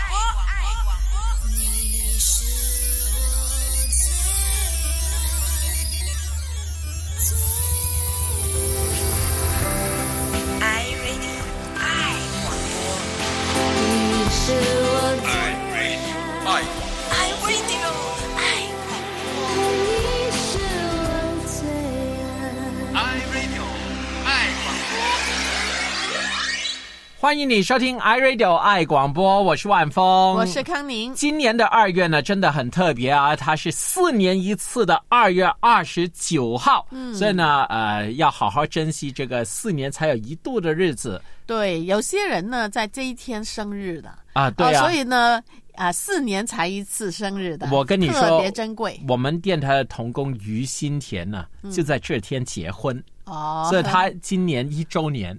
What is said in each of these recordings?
Oh. 欢迎你收听 iRadio 爱广播，我是万峰，我是康宁。今年的二月呢，真的很特别啊，它是四年一次的二月二十九号，嗯，所以呢，呃，要好好珍惜这个四年才有一度的日子。对，有些人呢在这一天生日的，啊，对啊，哦所以呢，啊，四年才一次生日的，我跟你说特别珍贵。我们电台的童工于新田呢，就在这天结婚，嗯哦。所以他今年一周年。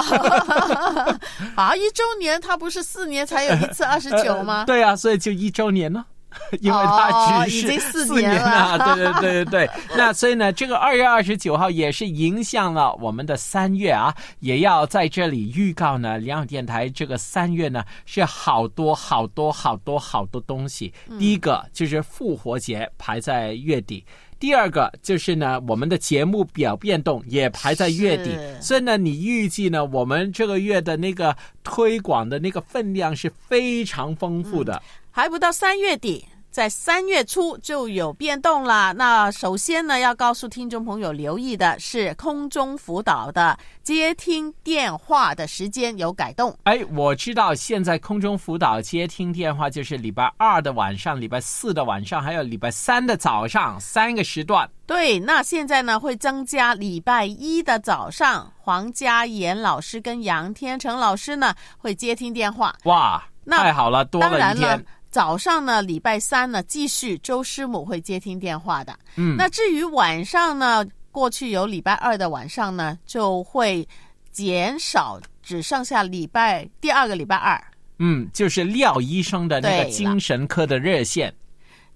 啊，一周年，他不是四年才有一次二十九吗？对啊，所以就一周年呢。因为他哦只是四四年了，对对对对对。那所以呢，这个二月二十九号也是影响了我们的三月啊，也要在这里预告呢，良友电台这个三月呢是好多好多好多好多东西。嗯第一个就是复活节排在月底。第二个就是呢，我们的节目表变动也排在月底，所以呢，你预计呢，我们这个月的那个推广的那个分量是非常丰富的。还不到三月底，在三月初就有变动了。那首先呢，要告诉听众朋友留意的是，空中辅导的接听电话的时间有改动。哎，我知道现在空中辅导接听电话就是礼拜二的晚上、礼拜四的晚上，还有礼拜三的早上三个时段。对，那现在呢会增加礼拜一的早上，黄家妍老师跟杨天成老师呢会接听电话。哇，那太好了，多了一天。，早上呢，礼拜三呢，继续周师母会接听电话的。嗯那至于晚上呢，过去有礼拜二的晚上呢，就会减少，只剩下礼拜第二个礼拜二。嗯，就是廖医生的那个精神科的热线。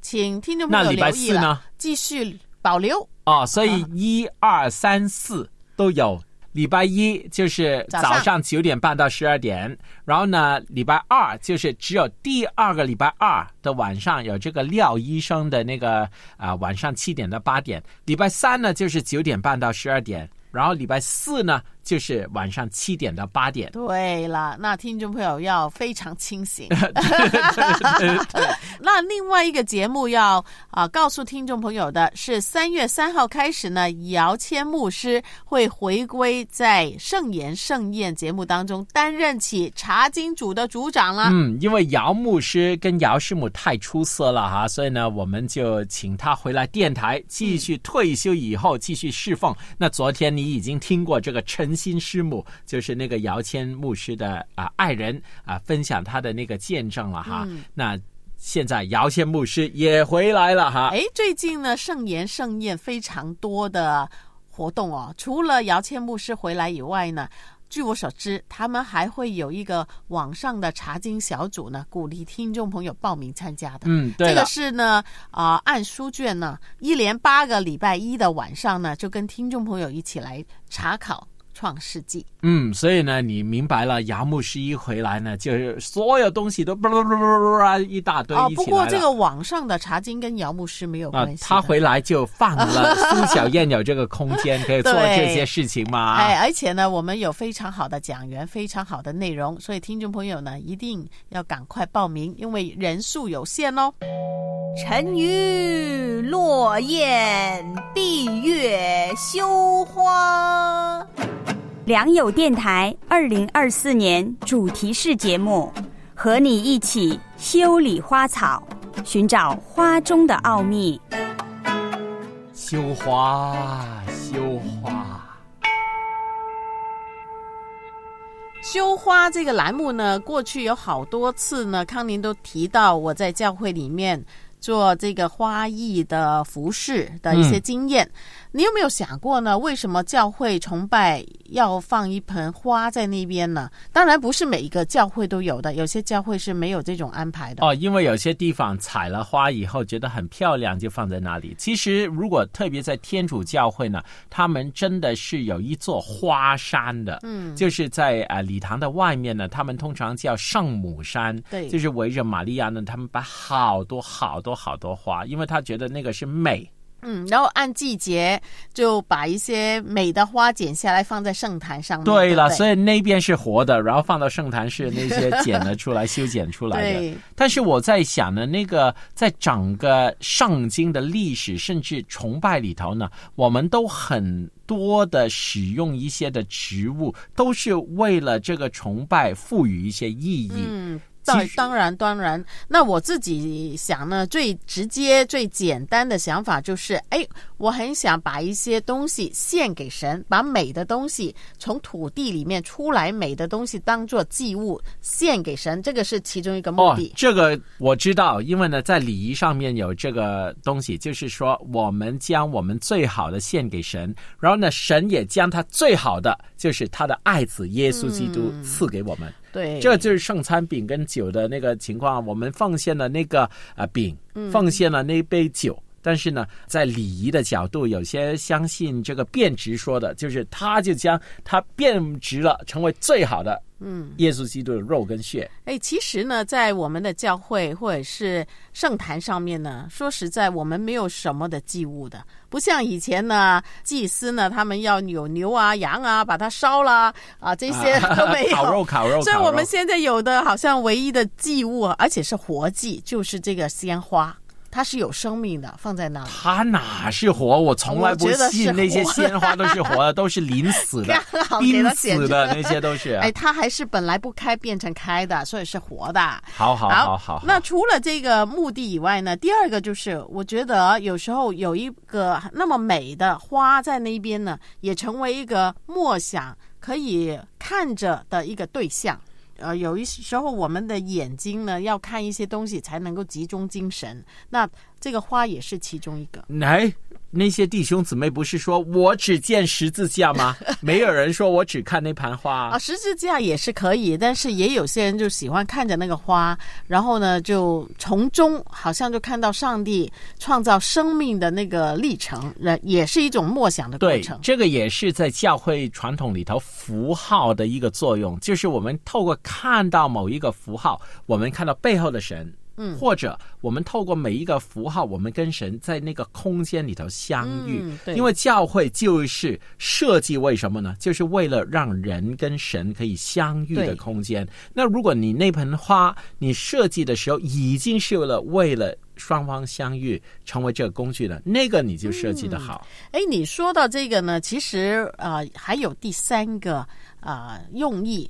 请听众朋友那礼拜留意呢，继续保留。哦，所以啊一二三四都有。礼拜一就是早上九点半到十二点，然后呢，礼拜二就是只有第二个礼拜二的晚上有这个廖医生的那个啊、晚上七点到八点。礼拜三呢就是九点半到十二点，然后礼拜四呢就是晚上七点到八点。对了，那听众朋友要非常清醒。那另外一个节目要啊、告诉听众朋友的是，三月三号开始呢，姚谦牧师会回归在圣言盛宴节目当中，担任起查经组的组长了。嗯，因为姚牧师跟姚师母太出色了哈，所以呢，我们就请他回来电台继续退休以后继续侍奉。那昨天你已经听过这个陈新师母，就是那个姚谦牧师的啊、爱人啊、分享他的那个见证了哈。那现在姚谦牧师也回来了哈。哎，最近呢，盛言盛宴非常多的活动哦。除了姚谦牧师回来以外呢，据我所知，他们还会有一个网上的查经小组呢，鼓励听众朋友报名参加的。嗯，对这个，是呢，啊、按书卷呢，一连八个礼拜一的晚上呢，就跟听众朋友一起来查考创世纪。嗯，所以呢，你明白了，姚牧师一回来呢，就是所有东西都叭叭叭叭叭叭一大堆哦。不过这个网上的查经跟姚牧师没有啊关系啊、，他回来就放了苏小燕有这个空间可以 做这些事情嘛。哎，而且呢，我们有非常好的讲员，非常好的内容，所以听众朋友呢，一定要赶快报名，因为人数有限哦。沉鱼落雁，闭月羞花。良友电台二零二四年主题式节目，和你一起修理花草，寻找花中的奥秘。修花，修花。修花这个栏目呢，过去有好多次呢，康宁都提到我在教会里面做这个花艺的服饰的一些经验。你有没有想过呢？为什么教会崇拜要放一盆花在那边呢？当然不是每一个教会都有的，有些教会是没有这种安排的。哦，因为有些地方采了花以后觉得很漂亮，就放在那里。其实，如果特别在天主教会呢，他们真的是有一座花山的，嗯就是在呃礼堂的外面呢，他们通常叫圣母山，对就是围着玛利亚呢，他们把好多好多好多花，因为他觉得那个是美。嗯，然后按季节就把一些美的花剪下来放在圣坛上面。对了，不所以那边是活的，然后放到圣坛是那些剪了出来、修剪出来的。但是我在想呢，那个在整个圣经的历史甚至崇拜里头呢，我们都很多的使用一些的植物，都是为了这个崇拜赋予一些意义。嗯，当当然当然，那我自己想呢，最直接、最简单的想法就是，哎，我很想把一些东西献给神，把美的东西从土地里面出来，美的东西当做祭物献给神，这个是其中一个目哦的，。这个我知道，因为呢，在礼仪上面有这个东西，就是说我们将我们最好的献给神，然后呢，神也将他最好的，就是他的爱子耶稣基督赐给我们。对，这就是圣餐饼跟酒的那个情况，我们奉献了那个啊饼，奉献了那杯酒。但是呢，在礼仪的角度，有些相信这个变质说的，就是他就将他变质了，成为最好的，嗯，耶稣基督的肉跟血。哎，其实呢，在我们的教会或者是圣坛上面呢，说实在，我们没有什么的祭物的，不像以前呢，祭司呢，他们要有牛啊、羊啊，把它烧了啊，这些 都没有。烤肉，烤肉，所以我们现在有的好像唯一的祭物，而且是活祭，就是这个鲜花，它是有生命的，放在那里。它哪是活？我从来不信那些鲜花都是活的，都是临死的刚好、给冰它剪死的那些都是。哎，它还是本来不开变成开的，所以是活的。好好好好，那除了这个目的以外呢，第二个就是我觉得有时候有一个那么美的花在那边呢，也成为一个默想可以看着的一个对象。呃，有一时候我们的眼睛呢要看一些东西才能够集中精神，那这个花也是其中一个。来，那些弟兄姊妹不是说我只见十字架吗？没有人说我只看那盘花 啊，十字架也是可以，但是也有些人就喜欢看着那个花，然后呢，就从中好像就看到上帝创造生命的那个历程，那，也是一种默想的过对程，。这个也是在教会传统里头符号的一个作用，就是我们透过看到某一个符号，我们看到背后的神。嗯，或者我们透过每一个符号，我们跟神在那个空间里头相遇。嗯对因为教会就是设计为什么呢？就是为了让人跟神可以相遇的空间。那如果你那盆花你设计的时候已经是为了为了双方相遇成为这个工具了，那个你就设计的好。哎，你说到这个呢，其实呃还有第三个啊、呃用意。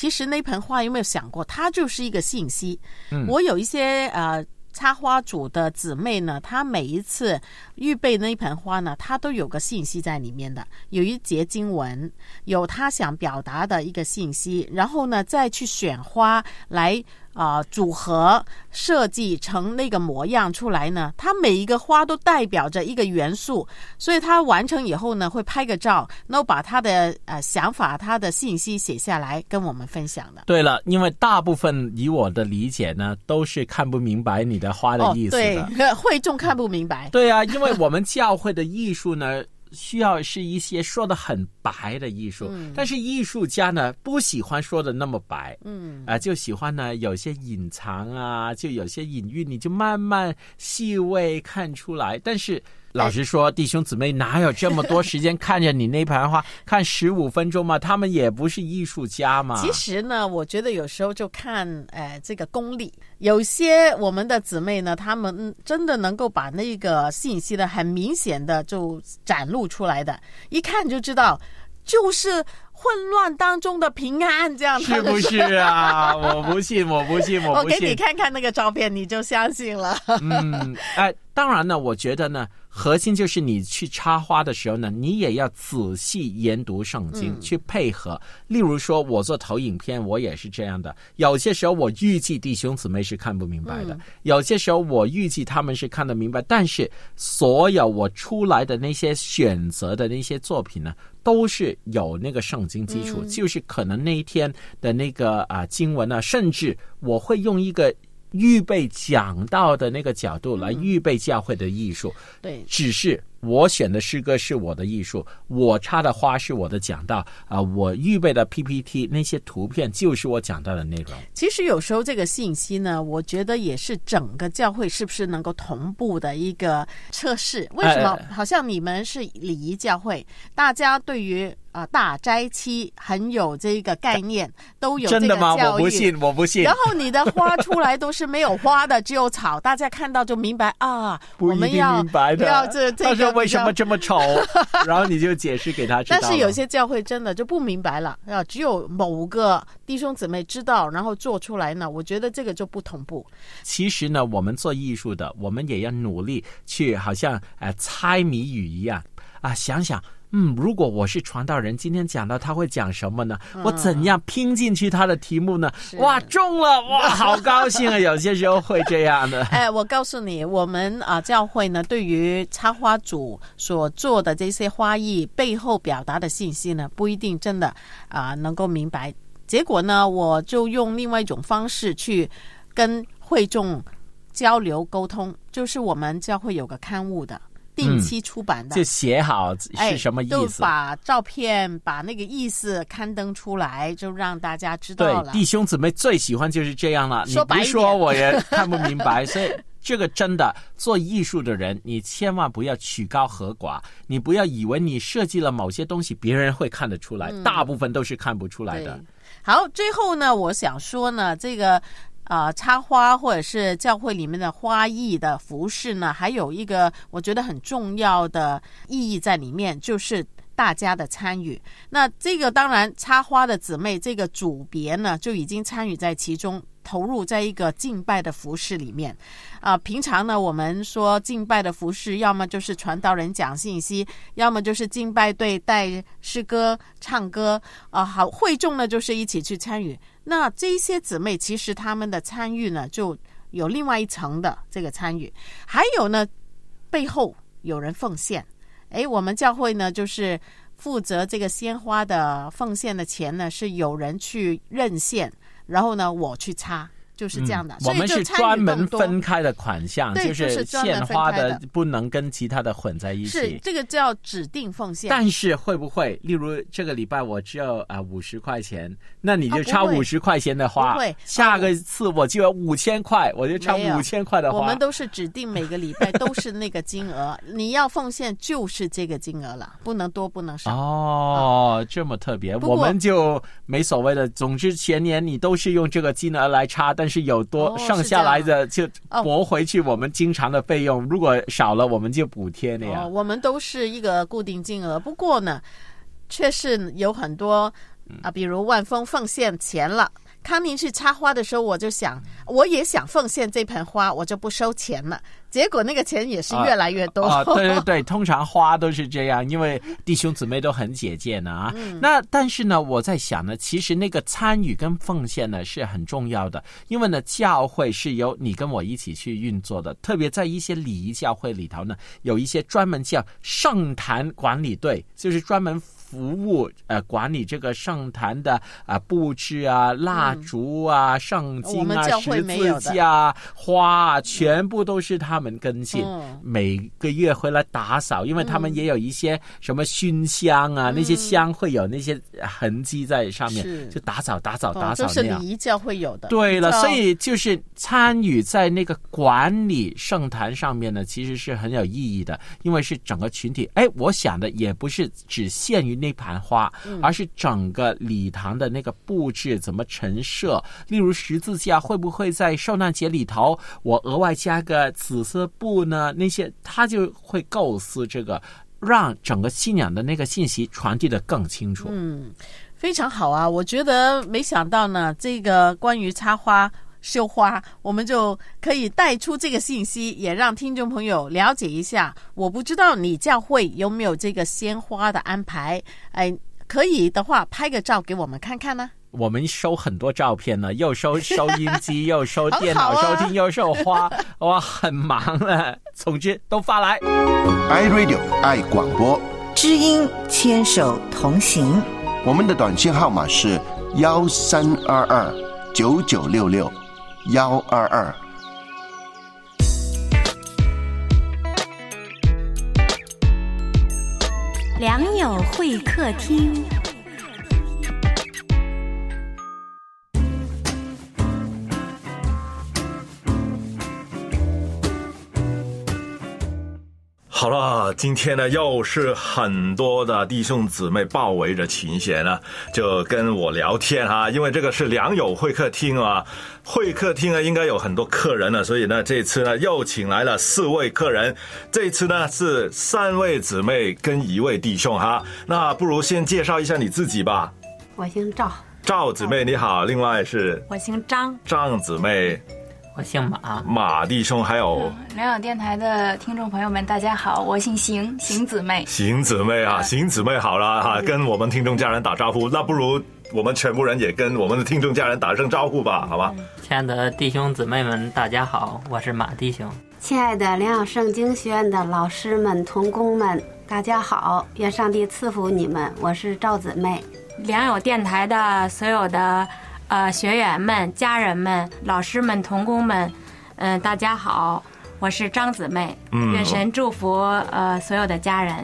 其实那盆花有没有想过，它就是一个信息。嗯我有一些呃插花组的姊妹呢，她每一次预备那一盆花呢，她都有个信息在里面的，有一节经文，有她想表达的一个信息，然后呢再去选花来啊、呃组合设计成那个模样出来呢，它每一个花都代表着一个元素，所以它完成以后呢，会拍个照，然后把他的呃想法、他的信息写下来跟我们分享的。对了，因为大部分以我的理解呢，都是看不明白你的花的哦意，思对。会众看不明白。对啊，因为我们教会的艺术呢，需要是一些说的很白的艺术，但是艺术家呢不喜欢说的那么白，嗯啊、就喜欢呢有些隐藏啊，就有些隐喻，你就慢慢细微看出来。但是老实说，弟兄姊妹哪有这么多时间看着你那盘花 看十五分钟嘛？他们也不是艺术家嘛。其实呢，我觉得有时候就看，呃，这个功力。有些我们的姊妹呢，他们真的能够把那个信息呢，很明显的就展露出来的，一看就知道，就是混乱当中的平安，这样是不是啊？我不信，我不信，我不信我给你。看看那个照片，你就相信了。嗯，哎，当然呢，我觉得呢，核心就是你去插花的时候呢，你也要仔细研读圣经，嗯去配合。例如说，我做投影片，我也是这样的。有些时候我预计弟兄姊妹是看不明白的，嗯有些时候我预计他们是看得明白，但是所有我出来的那些选择的那些作品呢，都是有那个圣经基础，就是可能那一天的那个啊、经文呢，甚至我会用一个。预备讲道的那个角度来预备教会的艺术，对，只是我选的诗歌是我的艺术，我插的花是我的讲道啊、我预备的 PPT 那些图片就是我讲到的内容。其实有时候这个信息呢，我觉得也是整个教会是不是能够同步的一个测试。为什么？哎好像你们是礼仪教会，大家对于啊、呃大斋期很有这个概念，都有这个真的吗？我不信，我不信然。后你的花出来都是没有花的，只有草，大家看到就明白啊，不一定我们要明白的。要这这他说个为什么这么丑，然后你就解释给他知道。但是有些教会真的就不明白了啊，只有某个弟兄姊妹知道，然后做出来呢，我觉得这个就不同步。其实呢，我们做艺术的，我们也要努力去，好像呃猜谜语一样啊，想想。嗯，如果我是传道人，今天讲到他会讲什么呢？我怎样拼进去他的题目呢？哇，中了！哇，好高兴啊！有些时候会这样的。哎，我告诉你，我们啊教会呢，对于插花组所做的这些花艺背后表达的信息呢，不一定真的啊能够明白。结果呢，我就用另外一种方式去跟会众交流沟通，就是我们教会有个刊物的。定期出版的，就写好哎是什么意就思？把照片、把那个意思刊登出来，就让大家知道对，了。弟兄姊妹最喜欢就是这样了。你说白一不说点我也看不明白，所以这个真的做艺术的人，你千万不要曲高和寡，你不要以为你设计了某些东西，别人会看得出来，大部分都是看不出来的。好，最后呢，我想说呢，这个啊、插花或者是教会里面的花艺的服饰呢，还有一个我觉得很重要的意义在里面，就是。大家的参与，那这个当然插花的姊妹这个组别呢，就已经参与在其中，投入在一个敬拜的服饰里面。啊、平常呢，我们说敬拜的服饰，要么就是传道人讲信息，要么就是敬拜队带诗歌、唱歌，啊、好会众呢就是一起去参与。那这些姊妹其实他们的参与呢，就有另外一层的这个参与，还有呢，背后有人奉献。诶，我们教会呢，就是负责这个鲜花的奉献的钱呢，是有人去认献，然后呢，我去插，就是这样的。嗯我们是专门分开的款项，就是献花的的不能跟其他的混在一起。是这个叫指定奉献。但是会不会，例如这个礼拜我只有啊五十块钱，那你就啊不会插五十块钱的花，不会下个次我就有五千块，我就插没有五千块的花。我们都是指定每个礼拜都是那个金额，你要奉献就是这个金额了，不能多不能少。哦，这么特别，我们就没所谓的。总之前年你都是用这个金额来插，但是有多、哦剩下来的就哦驳回去我们经常的费用。如果少了，我们就补贴那样。哦，我们都是一个固定金额，不过呢，却是有很多啊，比如万丰奉献钱了。康宁去插花的时候，我就想，我也想奉献这盆花，我就不收钱了。结果那个钱也是越来越多。啊，对对对，通常花都是这样，因为弟兄姊妹都很节俭呢啊。嗯那但是呢，我在想呢，其实那个参与跟奉献呢是很重要的，因为呢，教会是由你跟我一起去运作的，特别在一些礼仪教会里头呢，有一些专门叫圣坛管理队，就是专门。服务呃管理这个圣坛的啊、布置啊蜡烛啊、圣经啊十字架啊花啊，全部都是他们跟进。嗯每个月回来打扫，因为他们也有一些什么熏香啊，那些香会有那些痕迹在上面是，就打扫打扫打扫那样。礼仪教会有的。对了，所以就是参与在那个管理圣坛上面呢，其实是很有意义的，因为是整个群体。哎，我想的也不是只限于那盘花，而是整个礼堂的那个布置怎么陈设。例如十字架会不会在受难节里头，我额外加个紫色布呢？那些他就会构思这个，让整个信仰的那个信息传递的更清楚。嗯，非常好啊！我觉得没想到呢，这个关于插花。绣花，我们就可以带出这个信息，也让听众朋友了解一下。我不知道你教会有没有这个鲜花的安排？哎，可以的话，拍个照给我们看看呢。我们收很多照片呢，又收收音机，又收电脑收听，又收花，哇，很忙了。总之都发来。iRadio 爱广播，知音牵手同行。我们的短信号码是幺三二二九九六六幺二二。良友会客厅。好了，今天呢又是很多的弟兄姊妹包围着琴弦呢，就跟我聊天哈、因为这个是良友会客厅啊，会客厅呢应该有很多客人了，所以呢这次呢又请来了四位客人，这次呢是三位姊妹跟一位弟兄哈、那不如先介绍一下你自己吧，我姓赵，赵姊妹你好，另外是我姓张。张姊妹、我姓马，马弟兄，还有良友电台的听众朋友们，大家好，我姓邢，邢姊妹。邢姊妹啊，邢姊妹好了哈，跟我们听众家人打招呼。那不如我们全部人也跟我们的听众家人打声招呼吧，好吧？亲爱的弟兄姊妹们，大家好，我是马弟兄。亲爱的良友圣经学院的老师们、童工们，大家好！愿上帝赐福你们。我是赵姊妹。良友电台的所有的呃学员们、家人们、老师们、童工们，嗯、大家好，我是张姊妹。嗯愿神祝福呃所有的家人。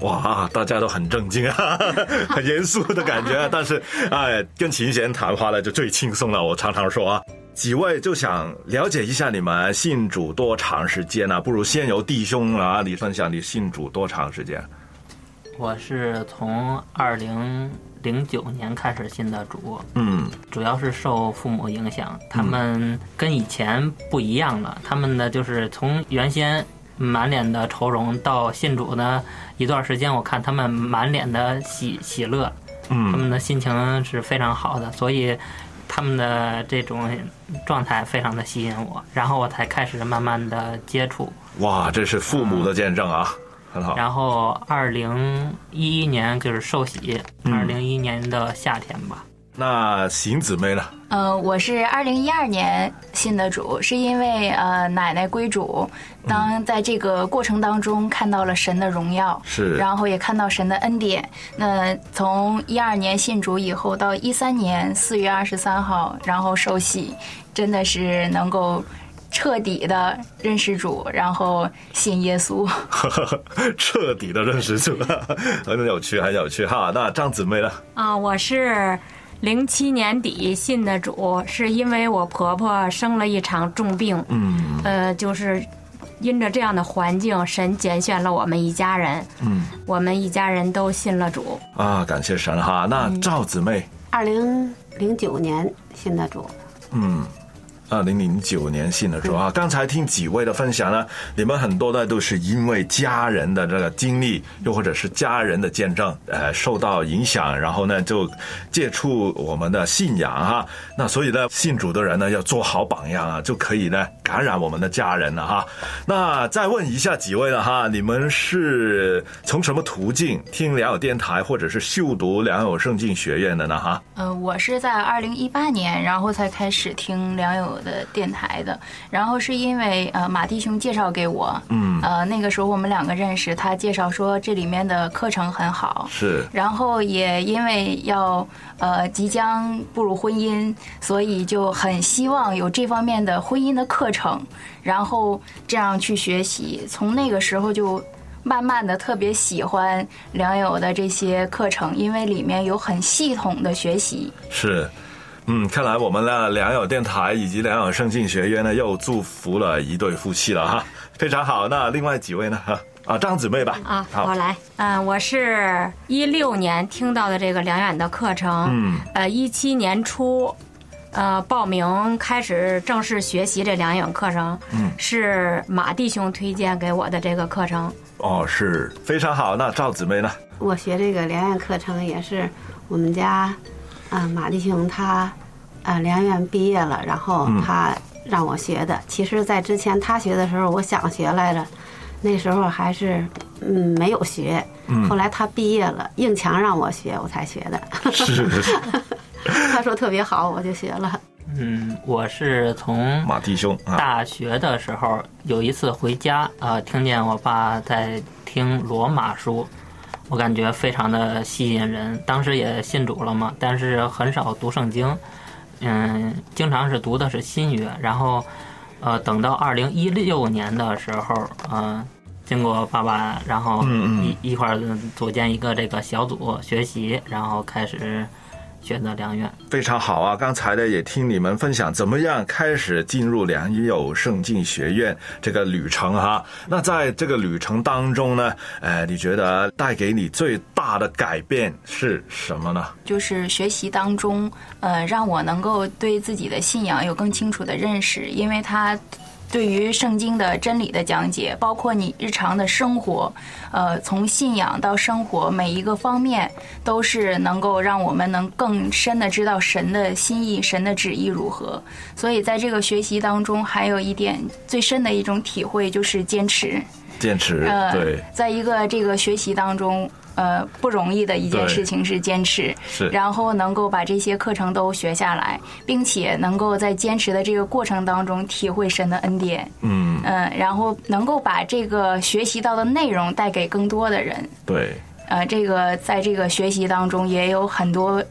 哇，大家都很正经啊，很严肃的感觉。但是，哎，跟琴弦谈话呢就最轻松了。我常常说啊，几位就想了解一下你们信主多长时间呢、不如先由弟兄啊，你分享你信主多长时间？我是从二零零九年开始信的主，嗯主要是受父母影响，他们跟以前不一样了。他们呢，就是从原先满脸的愁容到信主呢一段时间，我看他们满脸的喜喜乐，嗯他嗯们的心情是非常好的，所以他们的这种状态非常的吸引我，然后我才开始慢慢的接触。哇，这是父母的见证啊，很好。然后二零一一年就是受洗，嗯二零一一年的夏天吧。那邢姊妹呢？呃，我是二零一二年信的主，是因为呃奶奶归主，当在这个过程当中看到了神的荣耀，是然后也看到神的恩典。那从一二年信主以后，到一三年四月二十三号，然后受洗，真的是能够彻底的认识主，然后信耶稣。彻底的认识主，很有趣，很有趣哈。那张姊妹呢？啊，我是零七年底信的主，是因为我婆婆生了一场重病，嗯呃，就是因着这样的环境，神拣选了我们一家人，嗯我们一家人都信了主。啊，感谢神哈。那赵姊妹，二零零九年信的主，嗯。二零零九年信的时候啊，刚才听几位的分享呢，你们很多呢都是因为家人的这个经历，又或者是家人的见证，呃，受到影响，然后呢就接触我们的信仰哈。那所以呢，信主的人呢要做好榜样啊，就可以呢感染我们的家人了哈。那再问一下几位了哈，你们是从什么途径听良友电台，或者是修读良友圣经学院的呢哈？呃，我是在二零一八年，然后才开始听良友的电台的。然后是因为呃马弟兄介绍给我，嗯呃那个时候我们两个认识，他介绍说这里面的课程很好，是然后也因为要呃即将步入婚姻，所以就很希望有这方面的婚姻的课程，然后这样去学习。从那个时候就慢慢的特别喜欢良友的这些课程，因为里面有很系统的学习。是，嗯，看来我们的良友电台以及良友圣境学院呢，又祝福了一对夫妻了哈，非常好。那另外几位呢？啊，张姊妹吧。啊，好我来。嗯、我是一六年听到的这个良远的课程，嗯，呃，一七年初，呃，报名开始正式学习这良远课程，嗯，是马弟兄推荐给我的这个课程。哦，是非常好。那赵姊妹呢？我学这个良远课程也是我们家啊，马弟兄他啊良院毕业了，然后嗯他让我学的。其实，在之前他学的时候，我想学来着，那时候还是嗯没有学。嗯后来他毕业了，硬强让我学，我才学的。是 他说特别好，我就学了。嗯，我是从马弟兄啊，大学的时候有一次回家啊、听见我爸在听罗马书，我感觉非常的吸引人。当时也信主了嘛，但是很少读圣经，嗯，经常是读的是新约。然后，呃，等到二零一六年的时候，嗯、经过爸爸，然后一一块儿组建一个这个小组学习，然后开始选择良缘。非常好啊！刚才呢也听你们分享怎么样开始进入良友圣境学院这个旅程哈。那在这个旅程当中呢，呃，你觉得带给你最大的改变是什么呢？就是学习当中，呃，让我能够对自己的信仰有更清楚的认识，因为它对于圣经的真理的讲解，包括你日常的生活，呃，从信仰到生活每一个方面，都是能够让我们能更深的知道神的心意、神的旨意如何。所以在这个学习当中，还有一点最深的一种体会就是坚持。坚持呃，对，在一个这个学习当中，呃，不容易的一件事情是坚持，是。然后能够把这些课程都学下来，并且能够在坚持的这个过程当中体会神的恩典，嗯，嗯、然后能够把这个学习到的内容带给更多的人，对，呃，这个在这个学习当中也有很多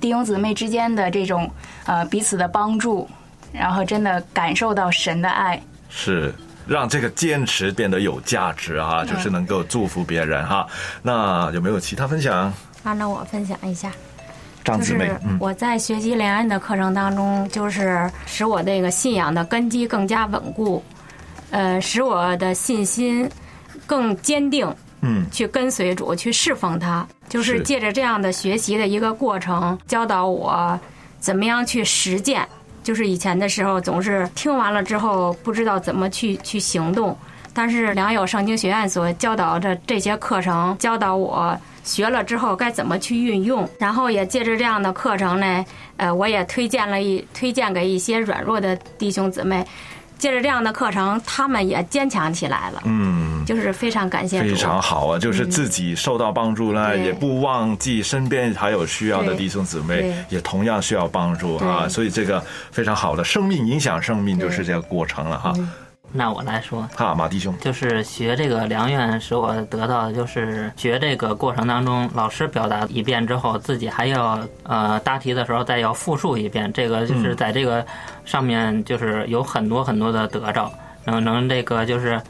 弟兄姊妹之间的这种呃彼此的帮助，然后真的感受到神的爱。是让这个坚持变得有价值啊，就是能够祝福别人哈。那有没有其他分享？啊，那我分享一下，就是，张姊妹嗯，我在学习联安的课程当中，就是使我这个信仰的根基更加稳固，呃，使我的信心更坚定，嗯，去跟随主，去侍奉他。就是是借着这样的学习的一个过程，教导我怎么样去实践。就是以前的时候，总是听完了之后不知道怎么去去行动，但是良友圣经学院所教导的这些课程，教导我学了之后该怎么去运用，然后也借着这样的课程呢，呃，我也推荐了一推荐给一些软弱的弟兄姊妹，借着这样的课程，他们也坚强起来了，嗯，就是非常感谢。非常好啊，就是自己受到帮助呢，对。也不忘记身边还有需要的弟兄姊妹，也同样需要帮助啊，所以这个非常好的生命影响生命就是这个过程了哈。那我来说，哈，马弟兄，就是学这个良院，使我得到的就是学这个过程当中，老师表达一遍之后，自己还要呃答题的时候再要复述一遍。这个就是嗯在这个上面就是有很多很多的得着，能能这个就是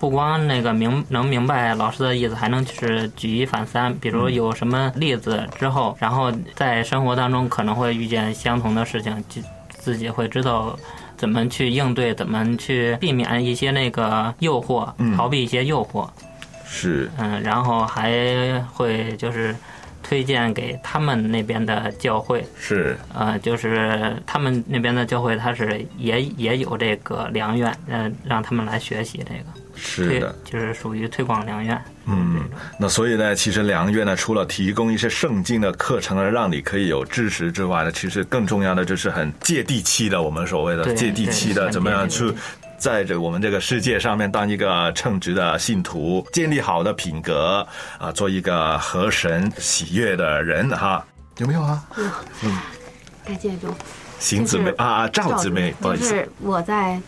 不光那个明能明白老师的意思，还能就是举一反三。比如有什么例子之后，然后在生活当中可能会遇见相同的事情，就自己会知道。怎么去应对？怎么去避免一些那个诱惑，嗯逃避一些诱惑？是，嗯，然后还会就是推荐给他们那边的教会，是，呃，就是他们那边的教会，他是也也有这个良院，呃，让他们来学习这个，是的，就是属于推广良院。嗯，那所以呢，其实良院呢，除了提供一些圣经的课程呢，让你可以有知识之外呢，其实更重要的就是很接地气的，我们所谓的接地气的，怎么样去。在这我们这个世界上面，当一个称职的信徒，建立好的品格啊，做一个合神喜悦的人哈，有没有啊？嗯，感谢主。邢姊妹啊啊，赵姊妹，不好意思，就是我在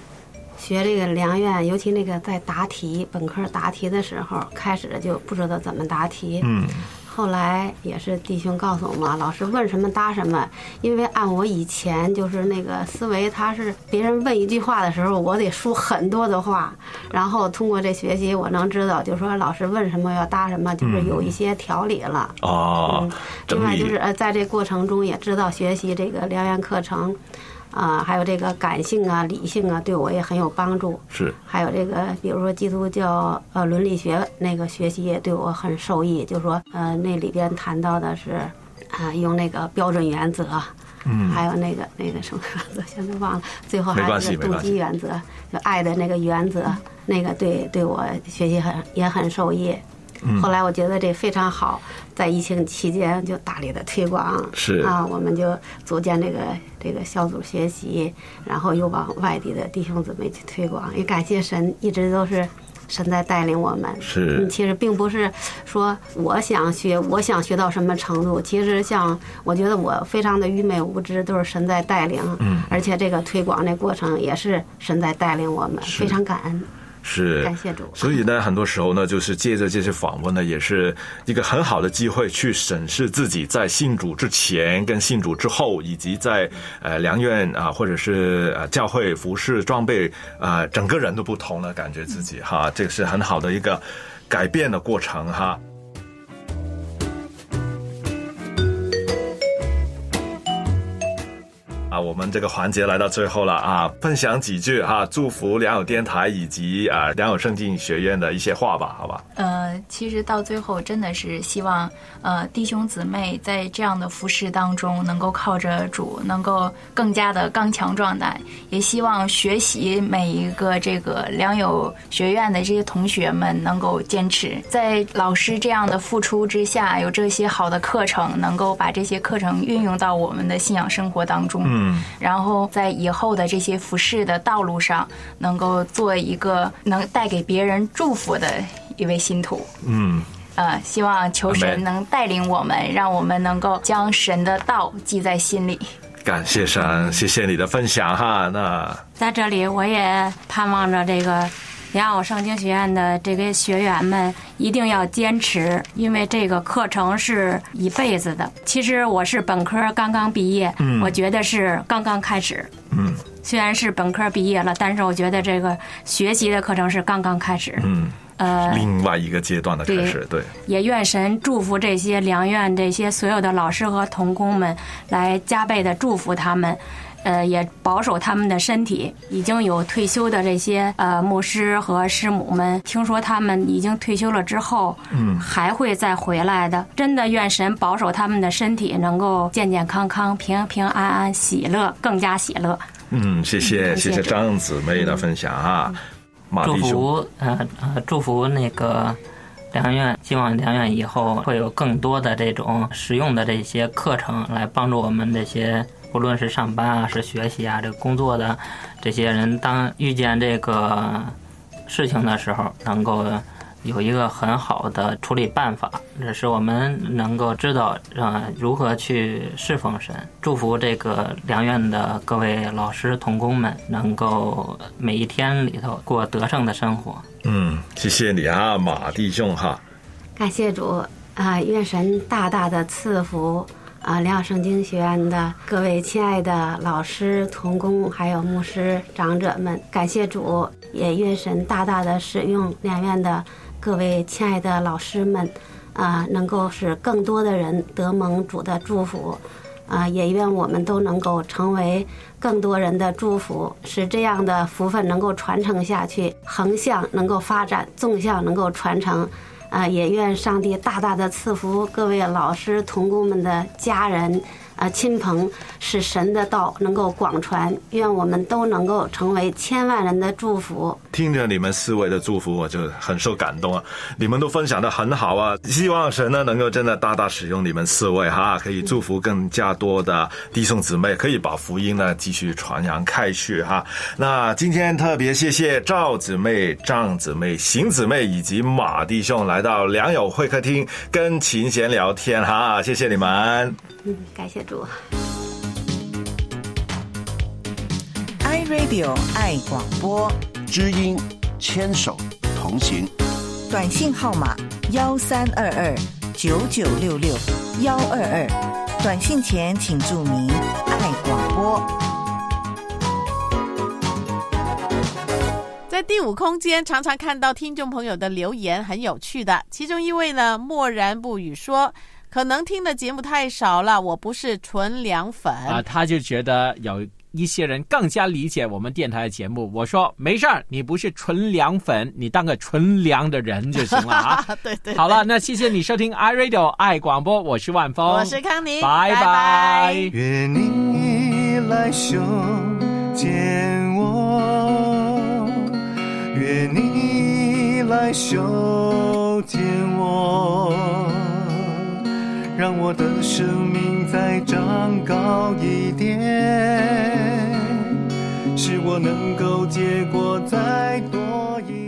学这个良院，尤其那个在答题本科答题的时候，开始就不知道怎么答题。嗯，后来也是弟兄告诉我嘛，老师问什么答什么，因为按我以前就是那个思维，他是别人问一句话的时候，我得说很多的话，然后通过这学习，我能知道，就说老师问什么要答什么，就是有一些条理了。哦，另外就是呃，在这过程中也知道学习这个疗养课程，啊、还有这个感性啊、理性啊，对我也很有帮助。是还有这个，比如说基督教呃伦理学那个学习也对我很受益，就说呃那里边谈到的是啊、用那个标准原则，嗯还有那个那个什么原则，现在忘了，最后还有一个动机原则，就爱的那个原则，那个对对我学习很也很受益。嗯后来我觉得这非常好，在疫情期间就大力的推广，是啊，我们就组建这个这个小组学习，然后又往外地的弟兄姊妹去推广。也感谢神，一直都是神在带领我们。是嗯，其实并不是说我想学，我想学到什么程度。其实像我觉得我非常的愚昧无知，都是神在带领。嗯而且这个推广这过程也是神在带领我们，非常感恩。是，感谢主所以呢，很多时候呢，就是借着这些访问呢，也是一个很好的机会去审视自己在信主之前跟信主之后，以及在呃良院啊，或者是呃教会服饰装备啊、呃整个人都不同了，感觉自己哈，这个是很好的一个改变的过程哈。我们这个环节来到最后了啊，分享几句哈、祝福良友电台以及啊良友圣经学院的一些话吧，好吧？呃，其实到最后真的是希望，呃，弟兄姊妹在这样的服饰当中，能够靠着主，能够更加的刚强壮胆。也希望学习每一个这个良友学院的这些同学们能够坚持，在老师这样的付出之下，有这些好的课程，能够把这些课程运用到我们的信仰生活当中。嗯，然后在以后的这些服饰的道路上，能够做一个能带给别人祝福的一位信徒。嗯，呃，希望求神能带领我们，让我们能够将神的道记在心里。感谢神，谢谢你的分享哈。那在这里，我也盼望着这个莲藕圣经学院的这个学员们一定要坚持，因为这个课程是一辈子的。其实我是本科刚刚毕业，嗯我觉得是刚刚开始。嗯虽然是本科毕业了，但是我觉得这个学习的课程是刚刚开始。嗯，呃，另外一个阶段的开始，对，也愿神祝福这些良院这些所有的老师和童工们，来加倍的祝福他们，呃，也保守他们的身体。已经有退休的这些呃牧师和师母们，听说他们已经退休了之后，嗯还会再回来的。真的愿神保守他们的身体，能够健健康康、平平安安、喜乐，更加喜乐。嗯，谢谢感谢谢谢张姊妹的分享哈。祝，福呃呃祝福那个良院，希望良院以后会有更多的这种实用的这些课程来帮助我们这些不论是上班啊、是学习啊、这工作的这些人，当遇见这个事情的时候，能够有一个很好的处理办法，这是我们能够知道呃如何去侍奉神。祝福这个良院的各位老师同工们，能够每一天里头过得胜的生活。嗯，谢谢你啊，马弟兄哈。感谢主啊！愿神大大的赐福啊！良好圣经学院的各位亲爱的老师、童工，还有牧师长者们，感谢主，也愿神大大的使用两院的各位亲爱的老师们啊，能够使更多的人得蒙主的祝福。啊，也愿我们都能够成为更多人的祝福，使这样的福分能够传承下去，横向能够发展，纵向能够传承。啊，也愿上帝大大的赐福各位老师、同工们的家人、啊亲朋，是神的道能够广传。愿我们都能够成为千万人的祝福。听着你们四位的祝福，我就很受感动啊！你们都分享的很好啊，希望神呢能够真的大大使用你们四位哈，可以祝福更加多的弟兄姊妹，可以把福音呢继续传扬开去哈。那今天特别谢谢赵姊妹、张姊妹、邢姊妹以及马弟兄来到良友会客厅跟琴弦聊天哈，谢谢你们。嗯，感谢主。iRadio 爱广播，知音牵手同行。短信号码幺三二二九九六六幺二二，短信前请注明爱广播。在第五空间，常常看到听众朋友的留言，很有趣的。其中一位呢，默然不语说：“可能听的节目太少了，我不是纯凉粉。”啊，他就觉得有一些人更加理解我们电台的节目。我说没事儿，你不是纯凉粉，你当个纯凉的人就行了啊。对对对好了，那谢谢你收听 iRadio 爱广播，我是万峰，我是康宁，拜拜拜愿你来修剪我，愿你来修剪我，让我的生命再长高一点，使我能够结果再多一点。